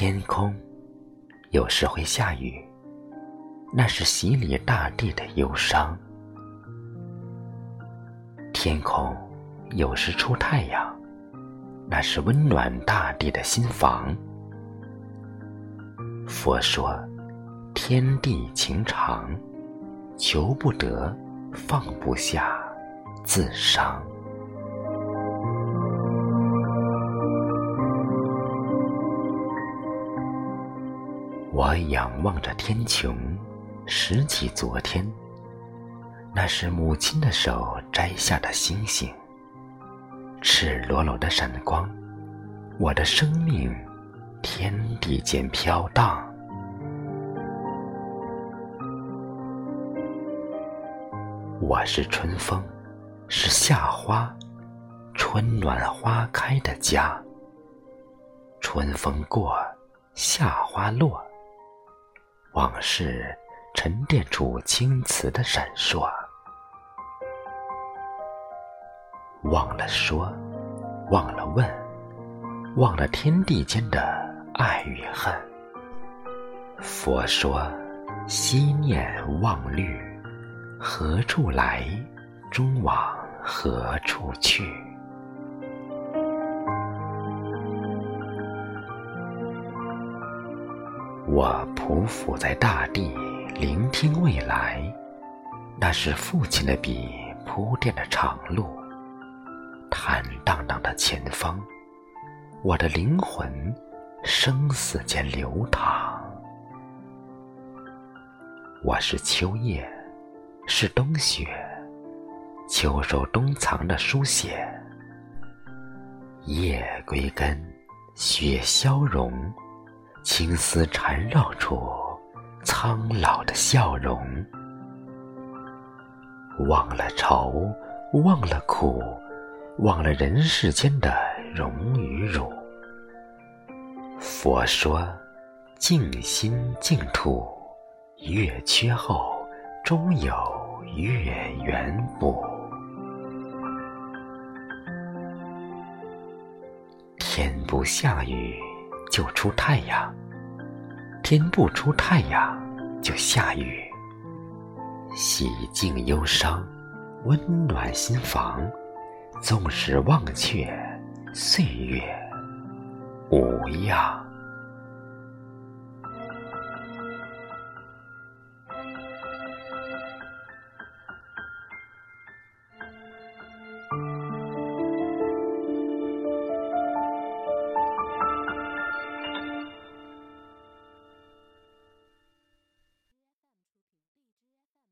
天空有时会下雨，那是洗礼大地的忧伤；天空有时出太阳，那是温暖大地的心房。佛说：天地情长，求不得，放不下，自伤。我仰望着天穹，拾起昨天，那是母亲的手摘下的星星，赤裸裸的闪光，我的生命，天地间飘荡。我是春风，是夏花，春暖花开的家。春风过，夏花落。往事沉淀出青瓷的闪烁，忘了说，忘了问，忘了天地间的爱与恨。佛说：心念忘虑，何处来，终往何处去？我匍匐在大地，聆听未来。那是父亲的笔铺垫的长路，坦荡荡的前方，我的灵魂生死间流淌。我是秋叶，是冬雪，秋收冬藏的书写。叶归根，雪消融。青丝缠绕出苍老的笑容，忘了愁，忘了苦，忘了人世间的荣与辱。佛说：静心净土，月缺后终有月圆补。天不下雨。就出太阳，天不出太阳就下雨。洗净忧伤，温暖心房。纵使忘却岁月无恙。